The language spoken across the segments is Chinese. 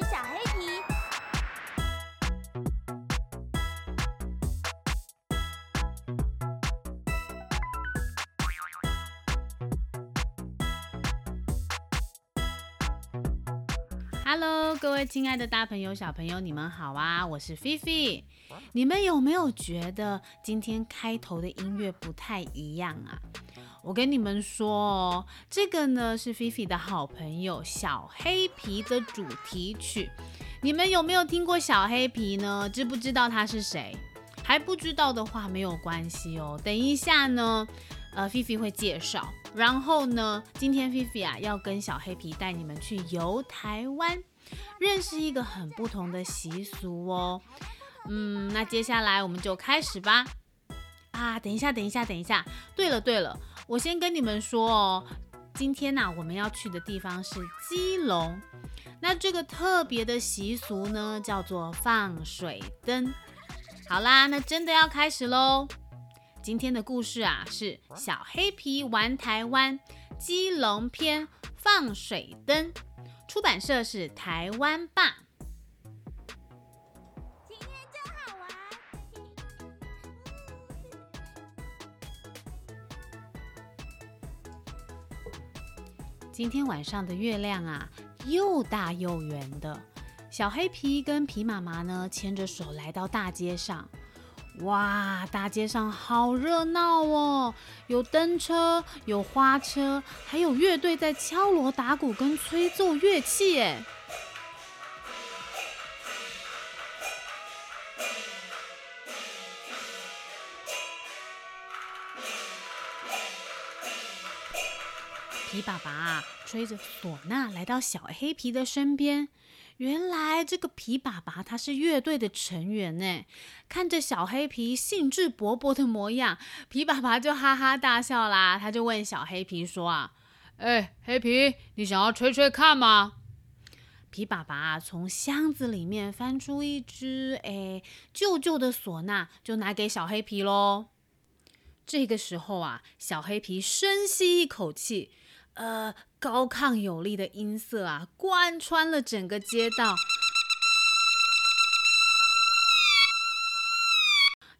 小黑皮。Hello，各位亲爱的大朋友、小朋友，你们好啊！我是菲菲。你们有没有觉得今天开头的音乐不太一样啊？我跟你们说哦，这个呢是菲菲的好朋友小黑皮的主题曲。你们有没有听过小黑皮呢？知不知道他是谁？还不知道的话没有关系哦。等一下呢，呃，菲菲会介绍。然后呢，今天菲菲啊要跟小黑皮带你们去游台湾，认识一个很不同的习俗哦。嗯，那接下来我们就开始吧。啊，等一下，等一下，等一下。对了，对了，我先跟你们说哦，今天呢我们要去的地方是基隆。那这个特别的习俗呢，叫做放水灯。好啦，那真的要开始喽。今天的故事啊，是小黑皮玩台湾基隆篇放水灯。出版社是台湾爸。今天晚上的月亮啊，又大又圆的。小黑皮跟皮妈妈呢，牵着手来到大街上。哇，大街上好热闹哦！有灯车，有花车，还有乐队在敲锣打鼓跟吹奏乐器。哎，皮爸爸啊，吹着唢呐来到小黑皮的身边。原来这个皮爸爸他是乐队的成员呢。看着小黑皮兴致勃勃的模样，皮爸爸就哈哈大笑啦。他就问小黑皮说：“啊，哎，黑皮，你想要吹吹看吗？”皮爸爸从箱子里面翻出一只哎旧旧的唢呐，就拿给小黑皮喽。这个时候啊，小黑皮深吸一口气。呃，高亢有力的音色啊，贯穿了整个街道。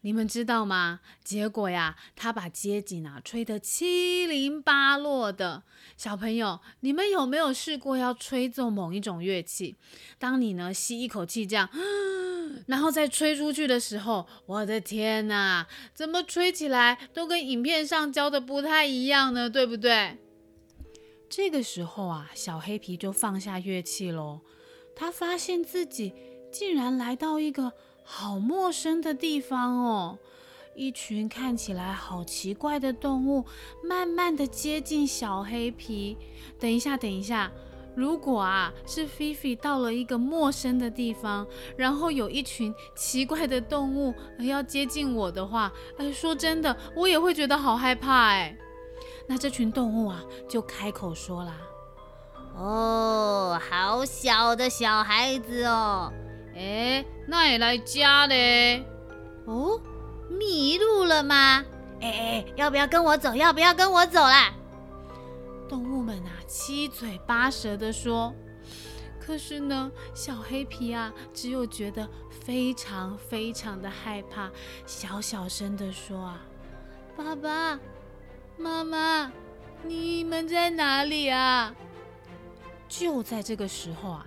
你们知道吗？结果呀，他把街景啊吹得七零八落的。小朋友，你们有没有试过要吹奏某一种乐器？当你呢吸一口气这样，然后再吹出去的时候，我的天哪，怎么吹起来都跟影片上教的不太一样呢？对不对？这个时候啊，小黑皮就放下乐器喽。他发现自己竟然来到一个好陌生的地方哦！一群看起来好奇怪的动物慢慢的接近小黑皮。等一下，等一下，如果啊是菲菲到了一个陌生的地方，然后有一群奇怪的动物要接近我的话，哎，说真的，我也会觉得好害怕哎。那这群动物啊，就开口说啦：“哦，好小的小孩子哦，哎，那也来家嘞？哦，迷路了吗？哎哎，要不要跟我走？要不要跟我走啦？”动物们啊，七嘴八舌的说。可是呢，小黑皮啊，只有觉得非常非常的害怕，小小声的说：“啊，爸爸。”妈妈，你们在哪里啊？就在这个时候啊，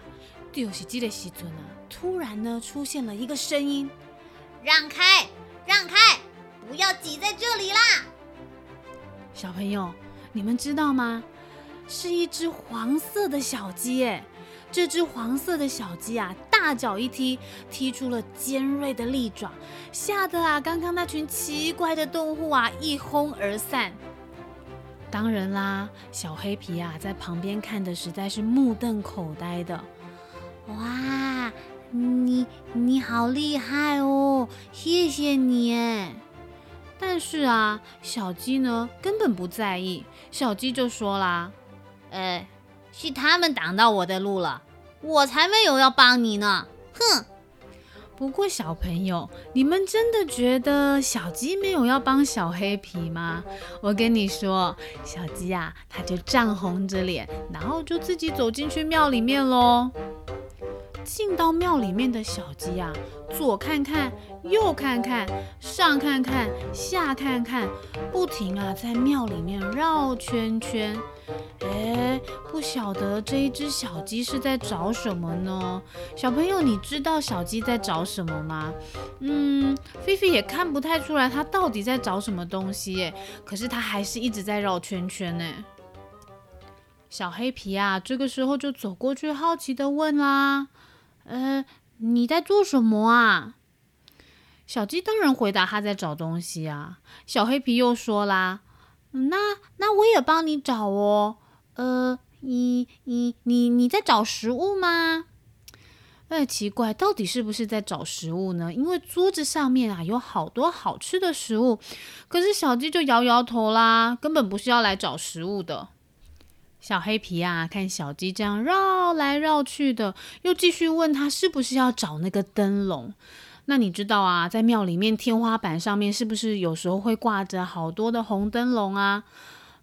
就是这个时尊啊，突然呢出现了一个声音：“让开，让开，不要挤在这里啦！”小朋友，你们知道吗？是一只黄色的小鸡诶！这只黄色的小鸡啊，大脚一踢，踢出了尖锐的利爪，吓得啊，刚刚那群奇怪的动物啊，一哄而散。当然啦，小黑皮啊，在旁边看的实在是目瞪口呆的。哇，你你好厉害哦，谢谢你哎！但是啊，小鸡呢根本不在意。小鸡就说啦：“哎，是他们挡到我的路了，我才没有要帮你呢！哼！”不过小朋友，你们真的觉得小鸡没有要帮小黑皮吗？我跟你说，小鸡啊，它就涨红着脸，然后就自己走进去庙里面喽。进到庙里面的小鸡啊，左看看，右看看，上看看，下看看，不停啊在庙里面绕圈圈。哎，不晓得这一只小鸡是在找什么呢？小朋友，你知道小鸡在找什么吗？嗯，菲菲也看不太出来它到底在找什么东西耶。可是它还是一直在绕圈圈呢。小黑皮啊，这个时候就走过去，好奇的问啦：“呃，你在做什么啊？”小鸡当然回答：“他在找东西啊。”小黑皮又说啦：“那那我也帮你找哦。呃，你你你你在找食物吗？”哎，奇怪，到底是不是在找食物呢？因为桌子上面啊有好多好吃的食物，可是小鸡就摇摇头啦，根本不是要来找食物的。小黑皮啊，看小鸡这样绕来绕去的，又继续问他是不是要找那个灯笼。那你知道啊，在庙里面天花板上面是不是有时候会挂着好多的红灯笼啊？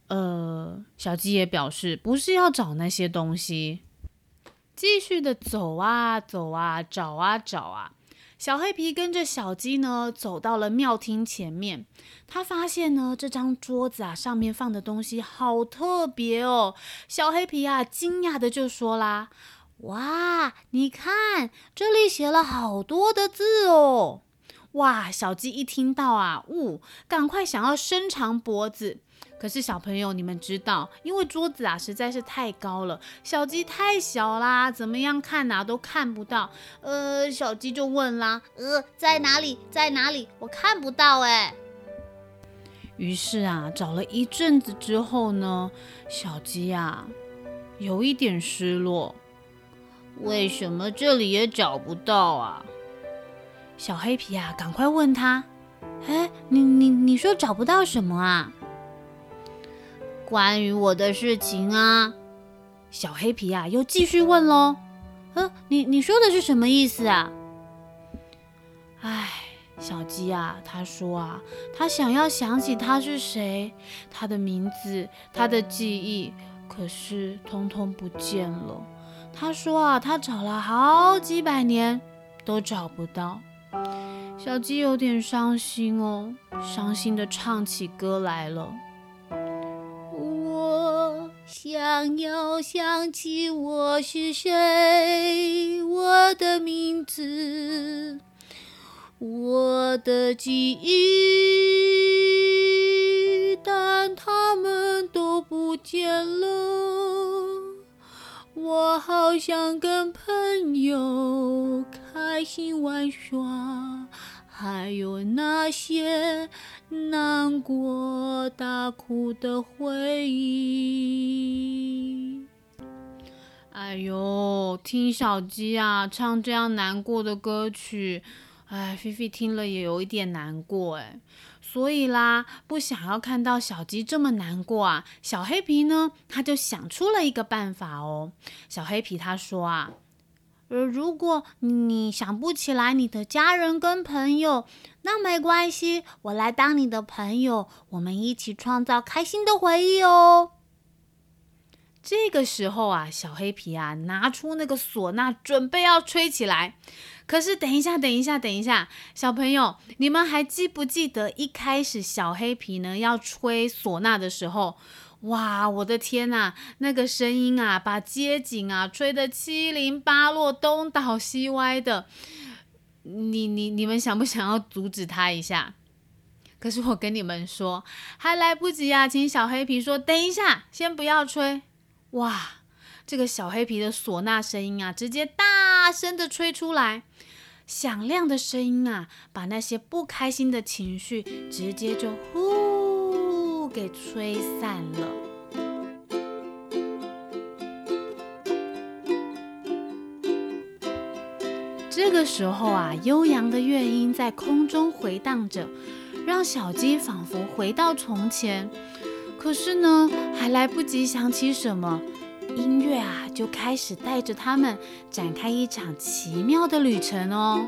呃，小鸡也表示不是要找那些东西，继续的走啊走啊，找啊找啊。小黑皮跟着小鸡呢，走到了庙厅前面。他发现呢，这张桌子啊，上面放的东西好特别哦。小黑皮啊，惊讶的就说啦：“哇，你看，这里写了好多的字哦！”哇，小鸡一听到啊，呜，赶快想要伸长脖子。可是小朋友，你们知道，因为桌子啊实在是太高了，小鸡太小啦，怎么样看哪都看不到。呃，小鸡就问啦，呃，在哪里？在哪里？我看不到哎。于是啊，找了一阵子之后呢，小鸡啊有一点失落。为什么这里也找不到啊？小黑皮啊，赶快问他，哎，你你你说找不到什么啊？关于我的事情啊，小黑皮啊又继续问喽。呃，你你说的是什么意思啊？唉，小鸡啊，他说啊，他想要想起他是谁，他的名字，他的记忆，可是通通不见了。他说啊，他找了好几百年都找不到。小鸡有点伤心哦，伤心的唱起歌来了。想要想起我是谁，我的名字，我的记忆，但他们都不见了。我好想跟朋友开心玩耍。还有那些难过、大哭的回忆。哎呦，听小鸡啊唱这样难过的歌曲，哎，菲菲听了也有一点难过哎。所以啦，不想要看到小鸡这么难过啊，小黑皮呢，他就想出了一个办法哦。小黑皮他说啊。呃，如果你想不起来你的家人跟朋友，那没关系，我来当你的朋友，我们一起创造开心的回忆哦。这个时候啊，小黑皮啊，拿出那个唢呐，准备要吹起来。可是，等一下，等一下，等一下，小朋友，你们还记不记得一开始小黑皮呢要吹唢呐的时候？哇，我的天呐，那个声音啊，把街景啊吹得七零八落、东倒西歪的。你、你、你们想不想要阻止他一下？可是我跟你们说，还来不及啊！请小黑皮说：“等一下，先不要吹。”哇，这个小黑皮的唢呐声音啊，直接大声的吹出来，响亮的声音啊，把那些不开心的情绪直接就呼。给吹散了。这个时候啊，悠扬的乐音在空中回荡着，让小鸡仿佛回到从前。可是呢，还来不及想起什么，音乐啊就开始带着他们展开一场奇妙的旅程哦。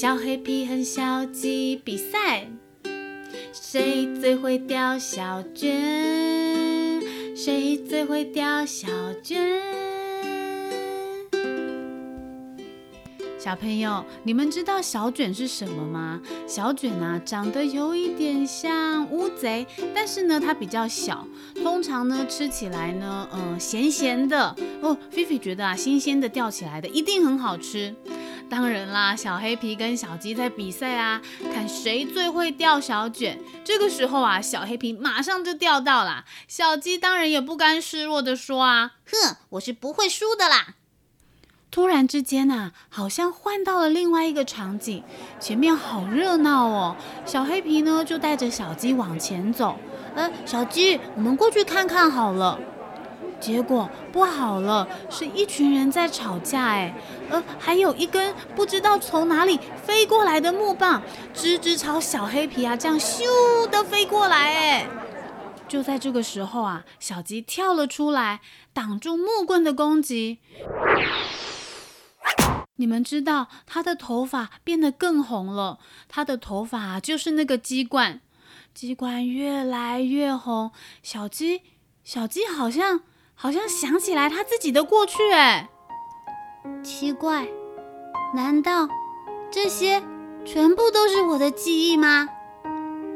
小黑皮和小鸡比赛，谁最会叼小卷？谁最会叼小卷？小朋友，你们知道小卷是什么吗？小卷啊，长得有一点像乌贼，但是呢，它比较小。通常呢，吃起来呢，嗯，咸咸的哦。菲菲觉得啊，新鲜的钓起来的一定很好吃。当然啦，小黑皮跟小鸡在比赛啊，看谁最会钓小卷。这个时候啊，小黑皮马上就钓到了，小鸡当然也不甘示弱的说啊，哼，我是不会输的啦。突然之间呐，好像换到了另外一个场景，前面好热闹哦。小黑皮呢就带着小鸡往前走，呃，小鸡，我们过去看看好了。结果不好了，是一群人在吵架，哎，呃，还有一根不知道从哪里飞过来的木棒，直直朝小黑皮啊这样咻的飞过来，哎。就在这个时候啊，小鸡跳了出来，挡住木棍的攻击。你们知道他的头发变得更红了，他的头发就是那个鸡冠，鸡冠越来越红。小鸡，小鸡好像好像想起来他自己的过去，哎，奇怪，难道这些全部都是我的记忆吗？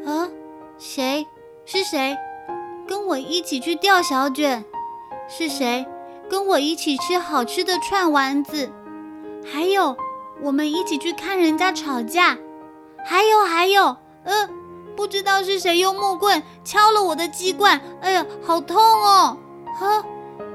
啊，谁是谁？跟我一起去钓小卷？是谁跟我一起吃好吃的串丸子？还有，我们一起去看人家吵架。还有，还有，呃，不知道是谁用木棍敲了我的鸡冠。哎呀，好痛哦！呵，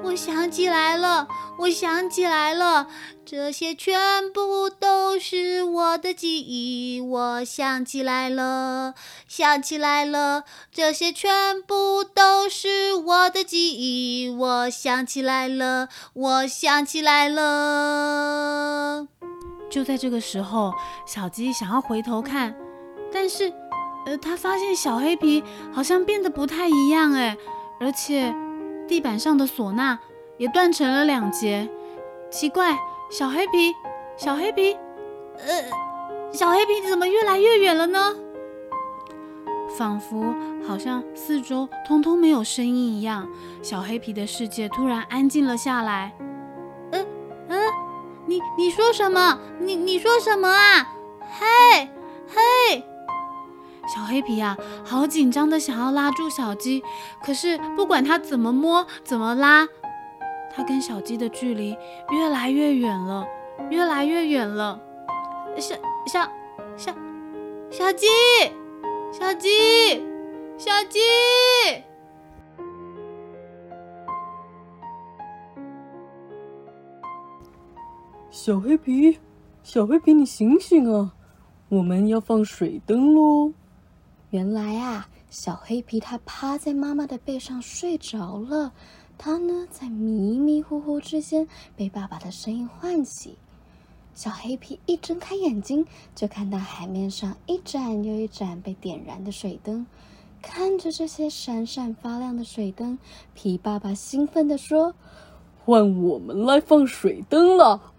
我想起来了，我想起来了，这些全部都是我的记忆。我想起来了，想起来了，这些全部都是我的记忆。我想起来了，我想起来了。就在这个时候，小鸡想要回头看，但是，呃，他发现小黑皮好像变得不太一样，哎，而且地板上的唢呐也断成了两截。奇怪，小黑皮，小黑皮，呃，小黑皮怎么越来越远了呢？仿佛好像四周通通没有声音一样，小黑皮的世界突然安静了下来。嗯嗯你你说什么？你你说什么啊？嘿，嘿，小黑皮啊，好紧张的想要拉住小鸡，可是不管他怎么摸怎么拉，他跟小鸡的距离越来越远了，越来越远了。小小小小鸡，小鸡，小鸡。小黑皮，小黑皮，你醒醒啊！我们要放水灯喽。原来啊，小黑皮他趴在妈妈的背上睡着了。他呢，在迷迷糊糊之间被爸爸的声音唤起。小黑皮一睁开眼睛，就看到海面上一盏又一盏被点燃的水灯。看着这些闪闪发亮的水灯，皮爸爸兴奋地说：“换我们来放水灯了！”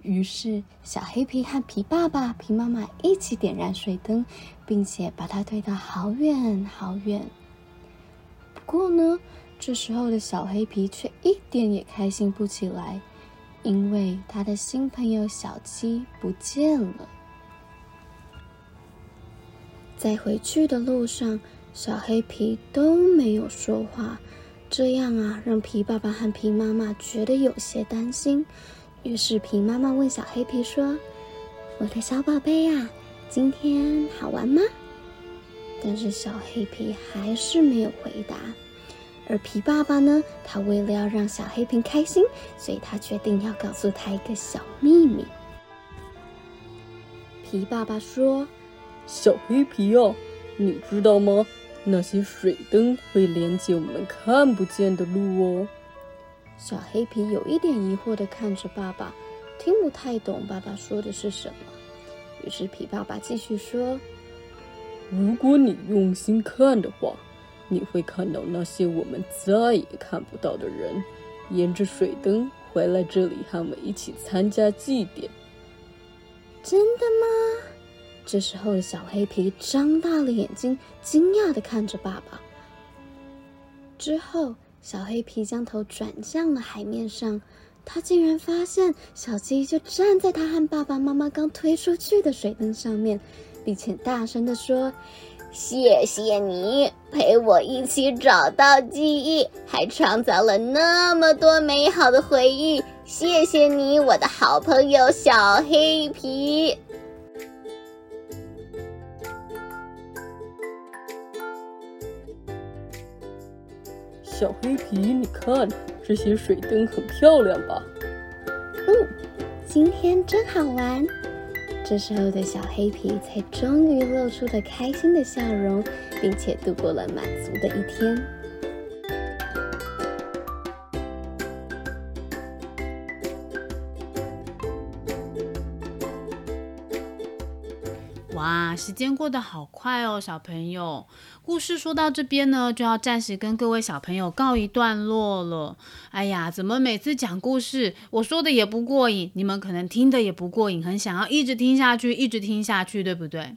于是，小黑皮和皮爸爸、皮妈妈一起点燃水灯，并且把它推到好远好远。不过呢，这时候的小黑皮却一点也开心不起来，因为他的新朋友小鸡不见了。在回去的路上，小黑皮都没有说话，这样啊，让皮爸爸和皮妈妈觉得有些担心。于是皮妈妈问小黑皮说：“我的小宝贝呀，今天好玩吗？”但是小黑皮还是没有回答。而皮爸爸呢，他为了要让小黑皮开心，所以他决定要告诉他一个小秘密。皮爸爸说：“小黑皮哦，你知道吗？那些水灯会连接我们看不见的路哦。”小黑皮有一点疑惑的看着爸爸，听不太懂爸爸说的是什么。于是皮爸爸继续说：“如果你用心看的话，你会看到那些我们再也看不到的人，沿着水灯回来这里和我们一起参加祭典。真的吗？这时候的小黑皮张大了眼睛，惊讶的看着爸爸。之后，小黑皮将头转向了海面上，他竟然发现小鸡就站在他和爸爸妈妈刚推出去的水灯上面，并且大声的说。谢谢你陪我一起找到记忆，还创造了那么多美好的回忆。谢谢你，我的好朋友小黑皮。小黑皮，你看这些水灯很漂亮吧？嗯，今天真好玩。这时候的小黑皮才终于露出了开心的笑容，并且度过了满足的一天。时间过得好快哦，小朋友。故事说到这边呢，就要暂时跟各位小朋友告一段落了。哎呀，怎么每次讲故事，我说的也不过瘾，你们可能听的也不过瘾，很想要一直听下去，一直听下去，对不对？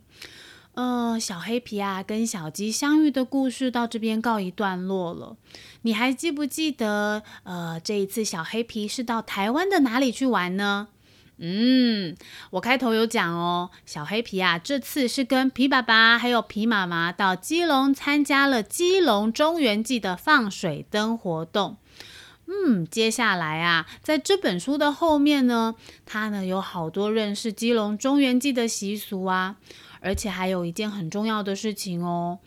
呃，小黑皮啊，跟小鸡相遇的故事到这边告一段落了。你还记不记得，呃，这一次小黑皮是到台湾的哪里去玩呢？嗯，我开头有讲哦，小黑皮啊，这次是跟皮爸爸还有皮妈妈到基隆参加了基隆中元祭的放水灯活动。嗯，接下来啊，在这本书的后面呢，它呢有好多认识基隆中元祭的习俗啊，而且还有一件很重要的事情哦，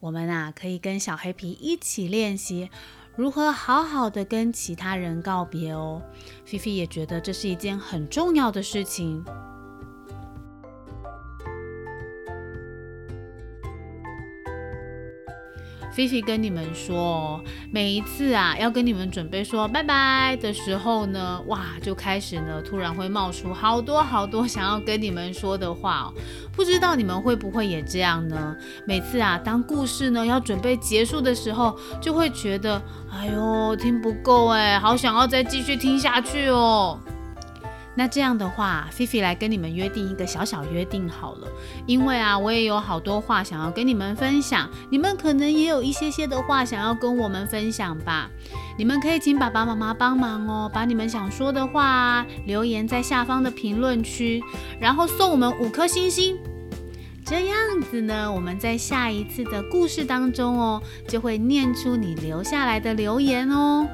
我们啊可以跟小黑皮一起练习。如何好好的跟其他人告别哦？菲菲也觉得这是一件很重要的事情。菲菲跟你们说，每一次啊，要跟你们准备说拜拜的时候呢，哇，就开始呢，突然会冒出好多好多想要跟你们说的话哦。不知道你们会不会也这样呢？每次啊，当故事呢要准备结束的时候，就会觉得，哎呦，听不够哎，好想要再继续听下去哦。那这样的话，菲菲来跟你们约定一个小小约定好了，因为啊，我也有好多话想要跟你们分享，你们可能也有一些些的话想要跟我们分享吧。你们可以请爸爸妈妈帮忙哦，把你们想说的话留言在下方的评论区，然后送我们五颗星星。这样子呢，我们在下一次的故事当中哦，就会念出你留下来的留言哦。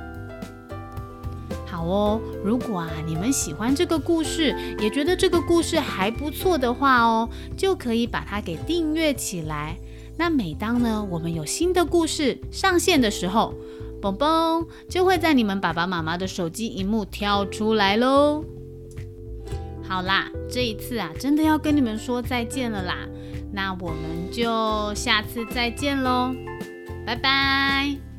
好哦，如果啊你们喜欢这个故事，也觉得这个故事还不错的话哦，就可以把它给订阅起来。那每当呢我们有新的故事上线的时候，嘣嘣就会在你们爸爸妈妈的手机荧幕跳出来喽。好啦，这一次啊真的要跟你们说再见了啦，那我们就下次再见喽，拜拜。